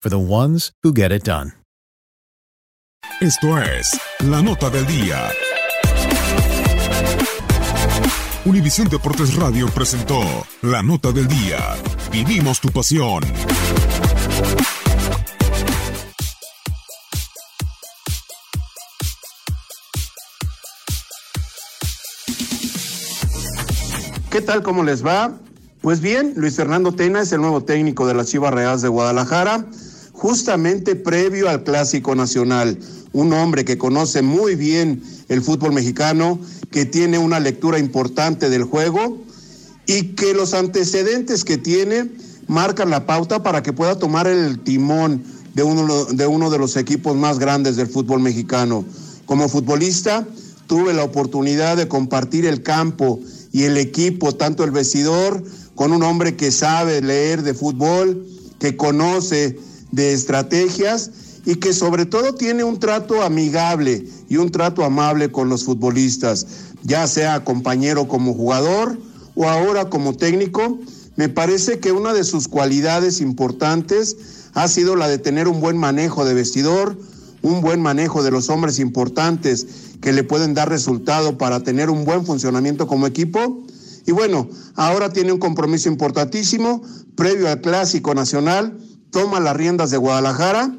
for the ones who get it done. Esto es La Nota del Día. Univisión Deportes Radio presentó La Nota del Día. Vivimos tu pasión. ¿Qué tal? ¿Cómo les va? Pues bien, Luis Fernando Tena es el nuevo técnico de las Chivas Reales de Guadalajara, justamente previo al Clásico Nacional. Un hombre que conoce muy bien el fútbol mexicano, que tiene una lectura importante del juego y que los antecedentes que tiene marcan la pauta para que pueda tomar el timón de uno de, uno de los equipos más grandes del fútbol mexicano. Como futbolista, tuve la oportunidad de compartir el campo y el equipo, tanto el vestidor, con un hombre que sabe leer de fútbol, que conoce de estrategias y que sobre todo tiene un trato amigable y un trato amable con los futbolistas, ya sea compañero como jugador o ahora como técnico. Me parece que una de sus cualidades importantes ha sido la de tener un buen manejo de vestidor, un buen manejo de los hombres importantes que le pueden dar resultado para tener un buen funcionamiento como equipo. Y bueno, ahora tiene un compromiso importantísimo, previo al Clásico Nacional, toma las riendas de Guadalajara.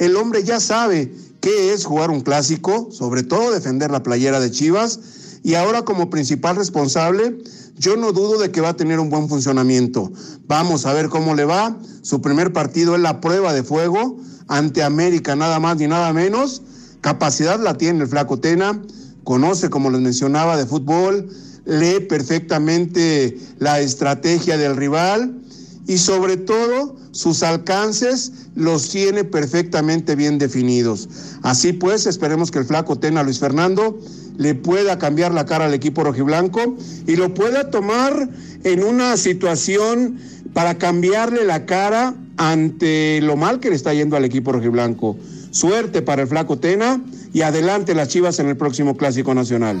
El hombre ya sabe qué es jugar un clásico, sobre todo defender la playera de Chivas, y ahora como principal responsable, yo no dudo de que va a tener un buen funcionamiento. Vamos a ver cómo le va. Su primer partido es la prueba de fuego ante América, nada más ni nada menos. Capacidad la tiene el flaco Tena, conoce, como les mencionaba, de fútbol, lee perfectamente la estrategia del rival y sobre todo sus alcances los tiene perfectamente bien definidos. Así pues, esperemos que el flaco Tena Luis Fernando le pueda cambiar la cara al equipo rojiblanco y lo pueda tomar en una situación para cambiarle la cara ante lo mal que le está yendo al equipo rojiblanco. Suerte para el flaco Tena y adelante las Chivas en el próximo Clásico Nacional.